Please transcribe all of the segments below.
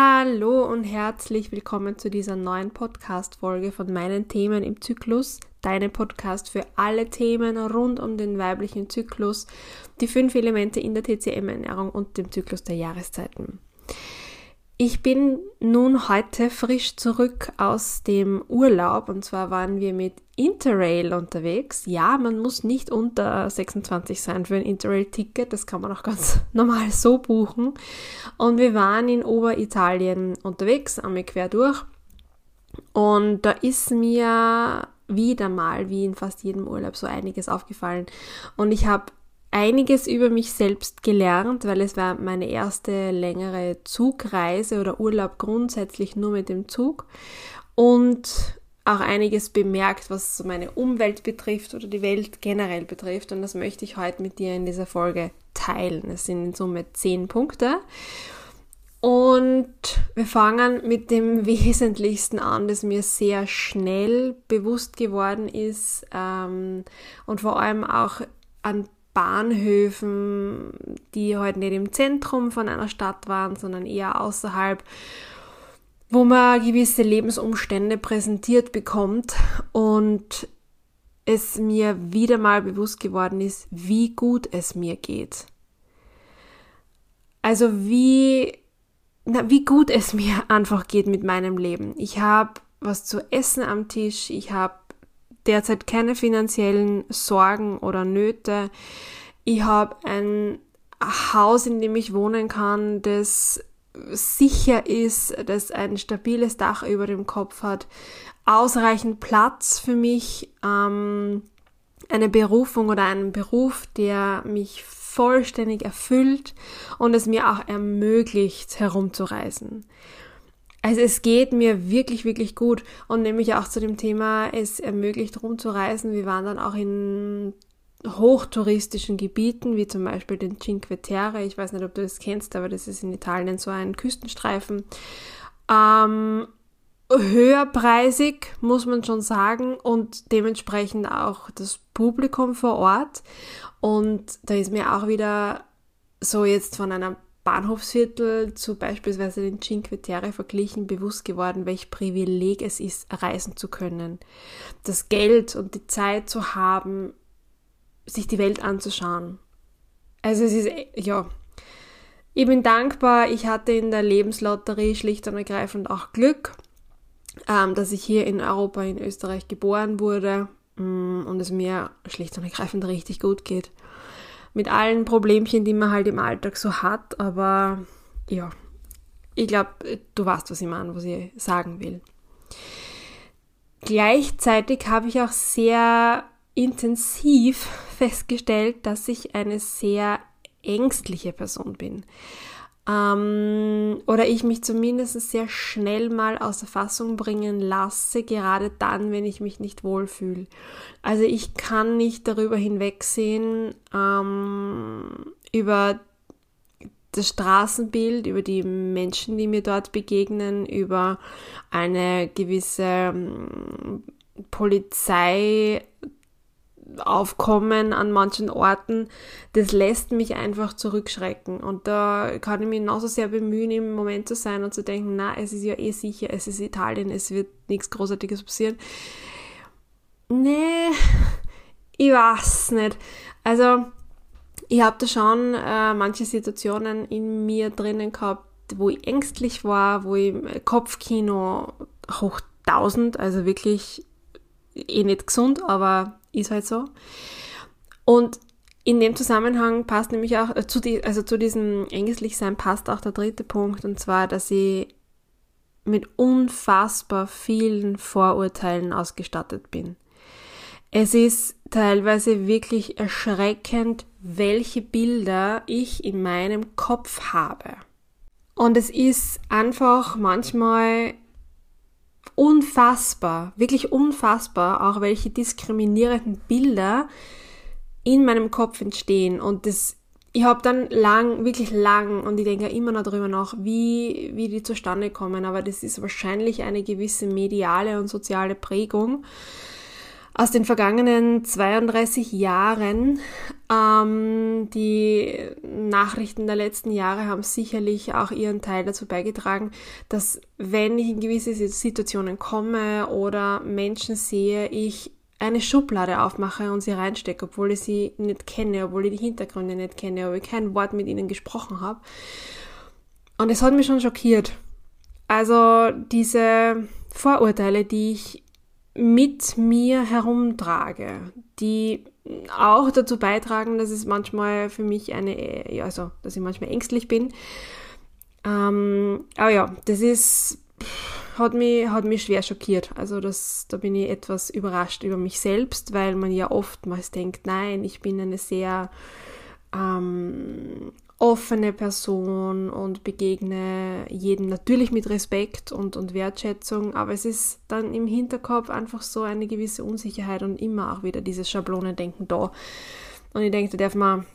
Hallo und herzlich willkommen zu dieser neuen Podcast-Folge von meinen Themen im Zyklus. Deine Podcast für alle Themen rund um den weiblichen Zyklus, die fünf Elemente in der TCM-Ernährung und dem Zyklus der Jahreszeiten. Ich bin nun heute frisch zurück aus dem Urlaub und zwar waren wir mit Interrail unterwegs. Ja, man muss nicht unter 26 sein für ein Interrail-Ticket, das kann man auch ganz normal so buchen. Und wir waren in Oberitalien unterwegs, einmal quer durch. Und da ist mir wieder mal, wie in fast jedem Urlaub, so einiges aufgefallen. Und ich habe einiges über mich selbst gelernt, weil es war meine erste längere Zugreise oder Urlaub grundsätzlich nur mit dem Zug und auch einiges bemerkt, was meine Umwelt betrifft oder die Welt generell betrifft und das möchte ich heute mit dir in dieser Folge teilen. Es sind in Summe zehn Punkte. Und wir fangen mit dem Wesentlichsten an, das mir sehr schnell bewusst geworden ist ähm, und vor allem auch an Bahnhöfen, die halt nicht im Zentrum von einer Stadt waren, sondern eher außerhalb, wo man gewisse Lebensumstände präsentiert bekommt und es mir wieder mal bewusst geworden ist, wie gut es mir geht. Also wie, na, wie gut es mir einfach geht mit meinem Leben. Ich habe was zu essen am Tisch, ich habe derzeit keine finanziellen Sorgen oder Nöte. Ich habe ein Haus, in dem ich wohnen kann, das sicher ist, das ein stabiles Dach über dem Kopf hat, ausreichend Platz für mich, ähm, eine Berufung oder einen Beruf, der mich vollständig erfüllt und es mir auch ermöglicht, herumzureisen. Also es geht mir wirklich, wirklich gut. Und nämlich auch zu dem Thema, es ermöglicht rumzureisen. Wir waren dann auch in hochtouristischen Gebieten, wie zum Beispiel den Cinque Terre. Ich weiß nicht, ob du das kennst, aber das ist in Italien so ein Küstenstreifen. Ähm, höherpreisig, muss man schon sagen, und dementsprechend auch das Publikum vor Ort. Und da ist mir auch wieder so jetzt von einer Bahnhofsviertel zu beispielsweise den Cinque Terre verglichen bewusst geworden, welch Privileg es ist, reisen zu können. Das Geld und die Zeit zu haben, sich die Welt anzuschauen. Also es ist, ja, ich bin dankbar, ich hatte in der Lebenslotterie schlicht und ergreifend auch Glück, ähm, dass ich hier in Europa, in Österreich geboren wurde mm, und es mir schlicht und ergreifend richtig gut geht mit allen Problemchen, die man halt im Alltag so hat. Aber ja, ich glaube, du weißt, was ich meine, was ich sagen will. Gleichzeitig habe ich auch sehr intensiv festgestellt, dass ich eine sehr ängstliche Person bin ähm, oder ich mich zumindest sehr schnell mal aus der Fassung bringen lasse, gerade dann, wenn ich mich nicht wohlfühle. Also ich kann nicht darüber hinwegsehen, ähm, über das Straßenbild, über die Menschen, die mir dort begegnen, über eine gewisse ähm, Polizei Aufkommen an manchen Orten, das lässt mich einfach zurückschrecken. Und da kann ich mich genauso sehr bemühen, im Moment zu sein und zu denken, na, es ist ja eh sicher, es ist Italien, es wird nichts Großartiges passieren. Nee, ich weiß nicht. Also, ich habe da schon äh, manche Situationen in mir drinnen gehabt, wo ich ängstlich war, wo ich Kopfkino hoch 1000, also wirklich eh nicht gesund, aber ist halt so. Und in dem Zusammenhang passt nämlich auch, äh, zu, die, also zu diesem Ängstlichsein passt auch der dritte Punkt, und zwar, dass ich mit unfassbar vielen Vorurteilen ausgestattet bin. Es ist teilweise wirklich erschreckend, welche Bilder ich in meinem Kopf habe. Und es ist einfach manchmal unfassbar, wirklich unfassbar, auch welche diskriminierenden Bilder in meinem Kopf entstehen. Und das, ich habe dann lang, wirklich lang, und ich denke immer noch darüber nach, wie, wie die zustande kommen. Aber das ist wahrscheinlich eine gewisse mediale und soziale Prägung. Aus den vergangenen 32 Jahren. Ähm, die Nachrichten der letzten Jahre haben sicherlich auch ihren Teil dazu beigetragen, dass wenn ich in gewisse Situationen komme oder Menschen sehe, ich eine Schublade aufmache und sie reinstecke, obwohl ich sie nicht kenne, obwohl ich die Hintergründe nicht kenne, obwohl ich kein Wort mit ihnen gesprochen habe. Und es hat mich schon schockiert. Also diese Vorurteile, die ich mit mir herumtrage, die auch dazu beitragen, dass es manchmal für mich eine, also, dass ich manchmal ängstlich bin. Ähm, aber ja, das ist, hat mich, hat mich schwer schockiert. Also das, da bin ich etwas überrascht über mich selbst, weil man ja oftmals denkt, nein, ich bin eine sehr ähm, offene Person und begegne jedem natürlich mit Respekt und, und Wertschätzung, aber es ist dann im Hinterkopf einfach so eine gewisse Unsicherheit und immer auch wieder dieses Schablonendenken da. Und ich denke, da darf man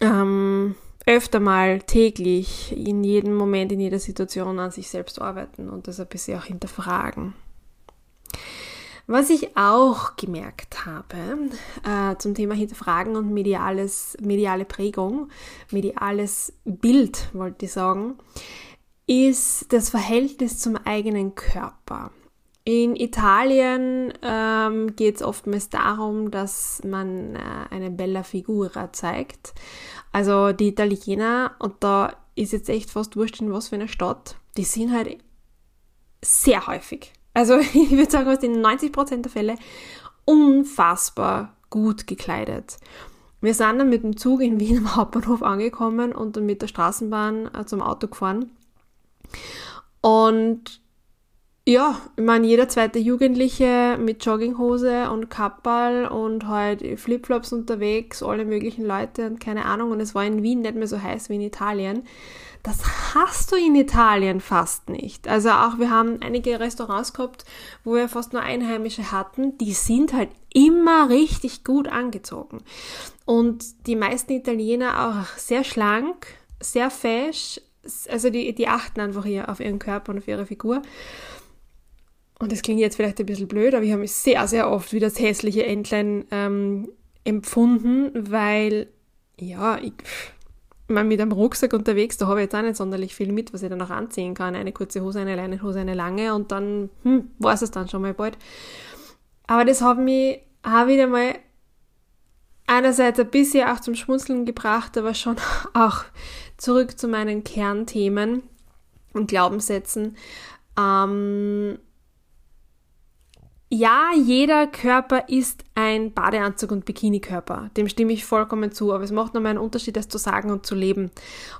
ähm, öfter mal täglich in jedem Moment, in jeder Situation an sich selbst arbeiten und das ein bisschen auch hinterfragen. Was ich auch gemerkt habe äh, zum Thema Hinterfragen und mediales, mediale Prägung, mediales Bild, wollte ich sagen, ist das Verhältnis zum eigenen Körper. In Italien ähm, geht es oftmals darum, dass man äh, eine Bella Figura zeigt. Also die Italiener, und da ist jetzt echt fast wurscht in was für einer Stadt, die sind halt sehr häufig also ich würde sagen, aus den 90% der Fälle unfassbar gut gekleidet. Wir sind dann mit dem Zug in Wien am Hauptbahnhof angekommen und dann mit der Straßenbahn äh, zum Auto gefahren. Und ja, ich meine, jeder zweite Jugendliche mit Jogginghose und Kapperl und halt Flipflops unterwegs, alle möglichen Leute und keine Ahnung. Und es war in Wien nicht mehr so heiß wie in Italien. Das hast du in Italien fast nicht. Also auch wir haben einige Restaurants gehabt, wo wir fast nur Einheimische hatten. Die sind halt immer richtig gut angezogen. Und die meisten Italiener auch sehr schlank, sehr fesch. Also die, die achten einfach hier auf ihren Körper und auf ihre Figur. Und das klingt jetzt vielleicht ein bisschen blöd, aber ich habe mich sehr, sehr oft wie das hässliche Entlein ähm, empfunden, weil, ja, ich, man mit einem Rucksack unterwegs, da habe ich jetzt auch nicht sonderlich viel mit, was ich dann auch anziehen kann. Eine kurze Hose, eine Leinenhose, eine lange und dann hm, war es dann schon mal bald. Aber das hat mich auch wieder mal einerseits ein bisschen auch zum Schmunzeln gebracht, aber schon auch zurück zu meinen Kernthemen und Glaubenssätzen. Ähm, ja, jeder Körper ist ein Badeanzug und Bikinikörper. Dem stimme ich vollkommen zu. Aber es macht nochmal einen Unterschied, das zu sagen und zu leben.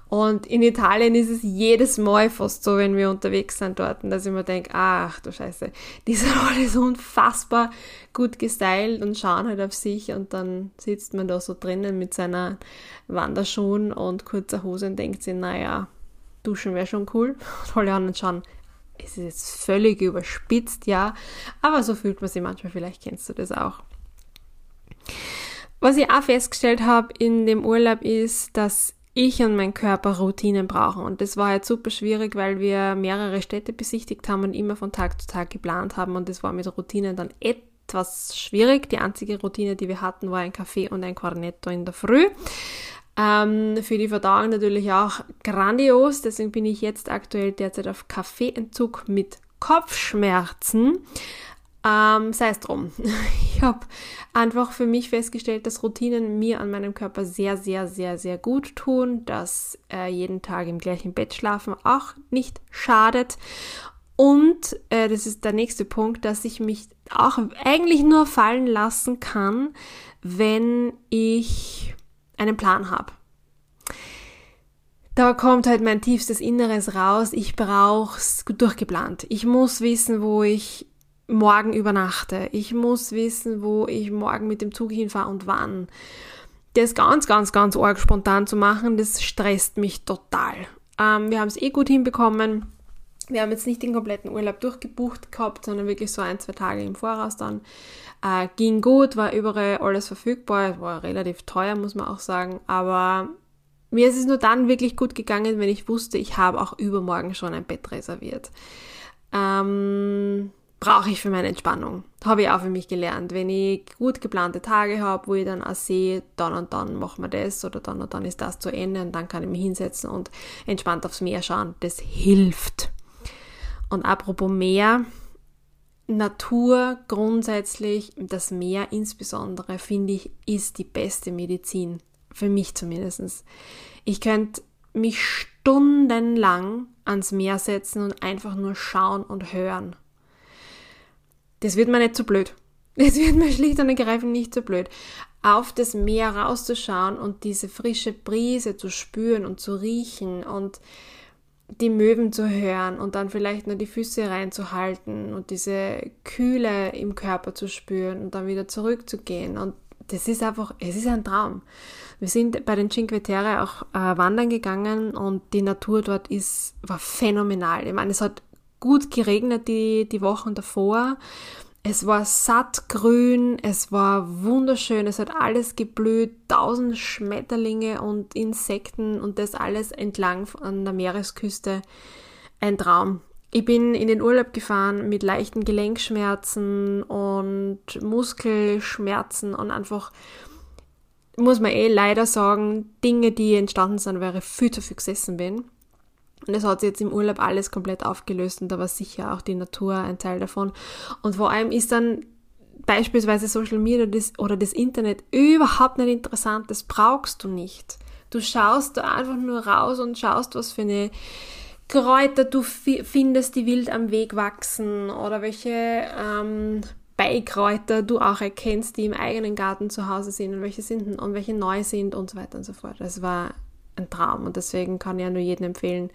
Und in Italien ist es jedes Mal fast so, wenn wir unterwegs sind dort, dass ich mir denke, ach du Scheiße, die sind alle so unfassbar gut gestylt und schauen halt auf sich und dann sitzt man da so drinnen mit seiner Wanderschuhen und kurzer Hose und denkt sich, naja, duschen wäre schon cool. Und alle anderen schauen es ist jetzt völlig überspitzt, ja, aber so fühlt man sich manchmal, vielleicht kennst du das auch. Was ich auch festgestellt habe in dem Urlaub ist, dass ich und mein Körper Routinen brauchen. Und das war jetzt super schwierig, weil wir mehrere Städte besichtigt haben und immer von Tag zu Tag geplant haben. Und das war mit Routinen dann etwas schwierig. Die einzige Routine, die wir hatten, war ein Kaffee und ein Cornetto in der Früh. Ähm, für die Verdauung natürlich auch grandios. Deswegen bin ich jetzt aktuell derzeit auf Kaffeeentzug mit Kopfschmerzen. Ähm, sei es drum. Ich habe einfach für mich festgestellt, dass Routinen mir an meinem Körper sehr, sehr, sehr, sehr gut tun, dass äh, jeden Tag im gleichen Bett schlafen auch nicht schadet. Und äh, das ist der nächste Punkt, dass ich mich auch eigentlich nur fallen lassen kann, wenn ich einen Plan habe. Da kommt halt mein tiefstes Inneres raus. Ich brauch's durchgeplant. Ich muss wissen, wo ich morgen übernachte. Ich muss wissen, wo ich morgen mit dem Zug hinfahre und wann. Das ganz, ganz, ganz arg spontan zu machen, das stresst mich total. Ähm, wir haben es eh gut hinbekommen. Wir haben jetzt nicht den kompletten Urlaub durchgebucht gehabt, sondern wirklich so ein, zwei Tage im Voraus dann. Äh, ging gut, war überall alles verfügbar, war relativ teuer, muss man auch sagen, aber mir ist es nur dann wirklich gut gegangen, wenn ich wusste, ich habe auch übermorgen schon ein Bett reserviert. Ähm, brauche ich für meine Entspannung. Habe ich auch für mich gelernt. Wenn ich gut geplante Tage habe, wo ich dann auch sehe, dann und dann machen wir das oder dann und dann ist das zu Ende und dann kann ich mich hinsetzen und entspannt aufs Meer schauen. Das hilft. Und apropos Meer, Natur grundsätzlich, das Meer insbesondere, finde ich, ist die beste Medizin. Für mich zumindest. Ich könnte mich stundenlang ans Meer setzen und einfach nur schauen und hören. Das wird mir nicht zu blöd. Das wird mir schlicht und ergreifend nicht so blöd. Auf das Meer rauszuschauen und diese frische Brise zu spüren und zu riechen und die Möwen zu hören und dann vielleicht nur die Füße reinzuhalten und diese Kühle im Körper zu spüren und dann wieder zurückzugehen. Und das ist einfach, es ist ein Traum. Wir sind bei den Cinque Terre auch äh, wandern gegangen und die Natur dort ist, war phänomenal. Ich meine, es hat gut geregnet die, die Wochen davor. Es war sattgrün, es war wunderschön, es hat alles geblüht, tausend Schmetterlinge und Insekten und das alles entlang an der Meeresküste. Ein Traum. Ich bin in den Urlaub gefahren mit leichten Gelenkschmerzen und Muskelschmerzen und einfach, muss man eh leider sagen, Dinge, die entstanden sind, weil ich viel zu viel gesessen bin. Und es hat sich jetzt im Urlaub alles komplett aufgelöst und da war sicher auch die Natur ein Teil davon. Und vor allem ist dann beispielsweise Social Media oder das, Internet überhaupt nicht interessant. Das brauchst du nicht. Du schaust da einfach nur raus und schaust, was für eine Kräuter du findest, die wild am Weg wachsen oder welche ähm, Beikräuter du auch erkennst, die im eigenen Garten zu Hause sind und welche sind und welche neu sind und so weiter und so fort. Das war ein Traum und deswegen kann ich ja nur jedem empfehlen,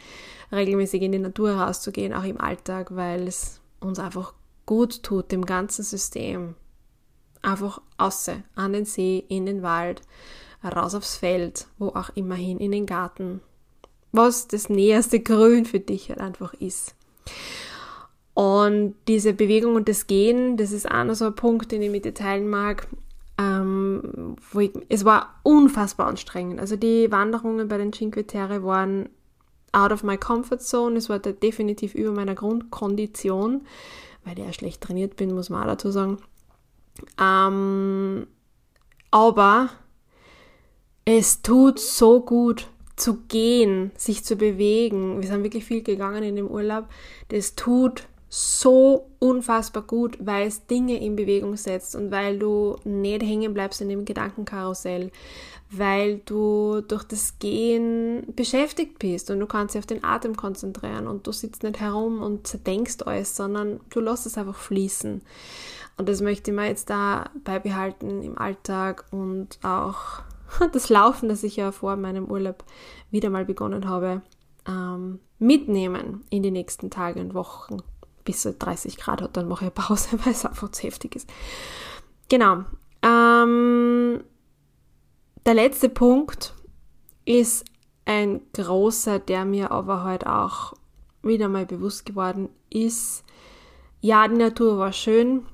regelmäßig in die Natur rauszugehen, auch im Alltag, weil es uns einfach gut tut, dem ganzen System. Einfach außer an den See, in den Wald, raus aufs Feld, wo auch immerhin, in den Garten, was das näherste Grün für dich halt einfach ist. Und diese Bewegung und das Gehen, das ist auch noch so ein Punkt, den ich mit dir teilen mag. Ähm, wo ich, es war unfassbar anstrengend. Also die Wanderungen bei den Cinque Terre waren out of my comfort zone. Es war definitiv über meiner Grundkondition, weil ich ja schlecht trainiert bin, muss man auch dazu sagen. Ähm, aber es tut so gut zu gehen, sich zu bewegen. Wir sind wirklich viel gegangen in dem Urlaub. Das tut so unfassbar gut, weil es Dinge in Bewegung setzt und weil du nicht hängen bleibst in dem Gedankenkarussell, weil du durch das Gehen beschäftigt bist und du kannst dich auf den Atem konzentrieren und du sitzt nicht herum und denkst alles, sondern du lässt es einfach fließen. Und das möchte ich mir jetzt da beibehalten im Alltag und auch das Laufen, das ich ja vor meinem Urlaub wieder mal begonnen habe, ähm, mitnehmen in die nächsten Tage und Wochen. Bis es 30 Grad hat, dann mache ich Pause, weil es einfach zu heftig ist. Genau. Ähm, der letzte Punkt ist ein großer, der mir aber heute halt auch wieder mal bewusst geworden ist. Ja, die Natur war schön,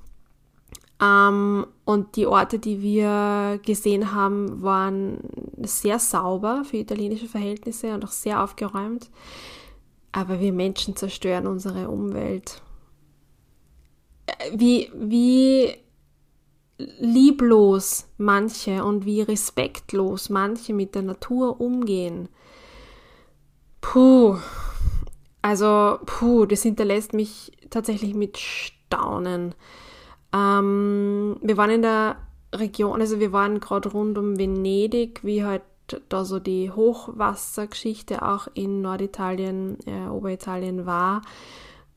ähm, und die Orte, die wir gesehen haben, waren sehr sauber für italienische Verhältnisse und auch sehr aufgeräumt. Aber wir Menschen zerstören unsere Umwelt. Wie, wie lieblos manche und wie respektlos manche mit der Natur umgehen. Puh. Also, puh, das hinterlässt mich tatsächlich mit Staunen. Ähm, wir waren in der Region, also wir waren gerade rund um Venedig, wie halt da so die Hochwassergeschichte auch in Norditalien, äh, Oberitalien war.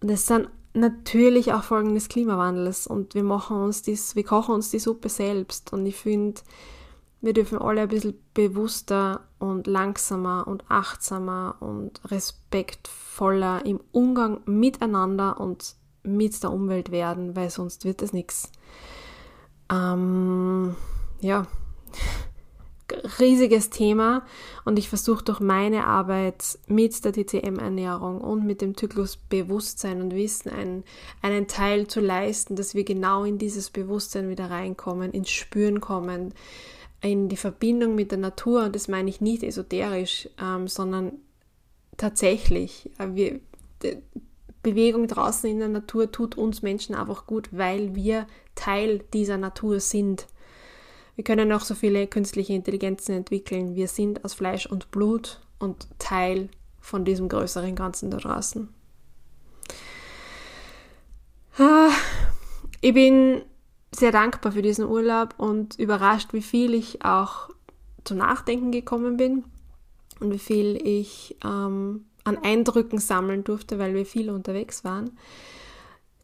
Und es sind natürlich auch Folgen des Klimawandels und wir machen uns dies, wir kochen uns die Suppe selbst und ich finde, wir dürfen alle ein bisschen bewusster und langsamer und achtsamer und respektvoller im Umgang miteinander und mit der Umwelt werden, weil sonst wird es nichts. Ähm, ja, riesiges Thema und ich versuche durch meine Arbeit mit der TCM-Ernährung und mit dem Zyklus Bewusstsein und Wissen einen, einen Teil zu leisten, dass wir genau in dieses Bewusstsein wieder reinkommen, ins Spüren kommen, in die Verbindung mit der Natur und das meine ich nicht esoterisch, ähm, sondern tatsächlich. Äh, wir, Bewegung draußen in der Natur tut uns Menschen einfach gut, weil wir Teil dieser Natur sind. Wir können auch so viele künstliche Intelligenzen entwickeln. Wir sind aus Fleisch und Blut und Teil von diesem größeren Ganzen da draußen. Ah, ich bin sehr dankbar für diesen Urlaub und überrascht, wie viel ich auch zum Nachdenken gekommen bin und wie viel ich ähm, an Eindrücken sammeln durfte, weil wir viel unterwegs waren.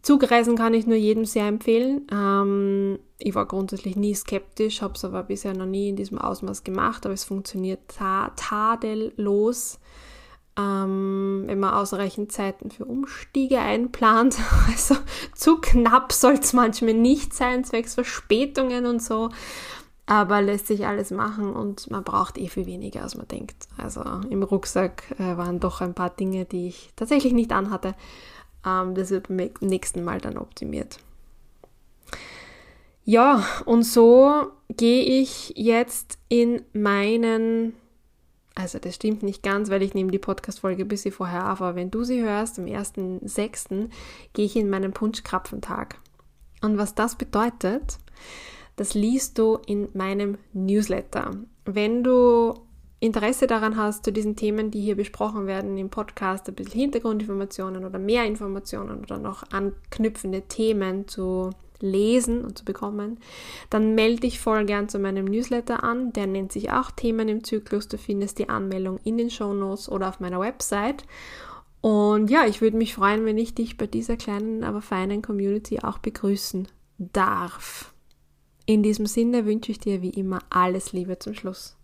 Zugreisen kann ich nur jedem sehr empfehlen. Ähm, ich war grundsätzlich nie skeptisch, habe es aber bisher noch nie in diesem Ausmaß gemacht, aber es funktioniert ta tadellos, ähm, wenn man ausreichend Zeiten für Umstiege einplant. Also zu knapp soll es manchmal nicht sein, zwecks Verspätungen und so aber lässt sich alles machen und man braucht eh viel weniger, als man denkt. Also im Rucksack äh, waren doch ein paar Dinge, die ich tatsächlich nicht anhatte. Ähm, das wird beim nächsten Mal dann optimiert. Ja, und so gehe ich jetzt in meinen, also das stimmt nicht ganz, weil ich nehme die Podcast-Folge ein bisschen vorher auf, aber wenn du sie hörst, am 1.6. gehe ich in meinen Punschkrapfentag. Und was das bedeutet, das liest du in meinem Newsletter. Wenn du Interesse daran hast, zu diesen Themen, die hier besprochen werden im Podcast, ein bisschen Hintergrundinformationen oder mehr Informationen oder noch anknüpfende Themen zu lesen und zu bekommen, dann melde dich voll gern zu meinem Newsletter an. Der nennt sich auch Themen im Zyklus. Du findest die Anmeldung in den Show Notes oder auf meiner Website. Und ja, ich würde mich freuen, wenn ich dich bei dieser kleinen, aber feinen Community auch begrüßen darf. In diesem Sinne wünsche ich dir wie immer alles Liebe zum Schluss.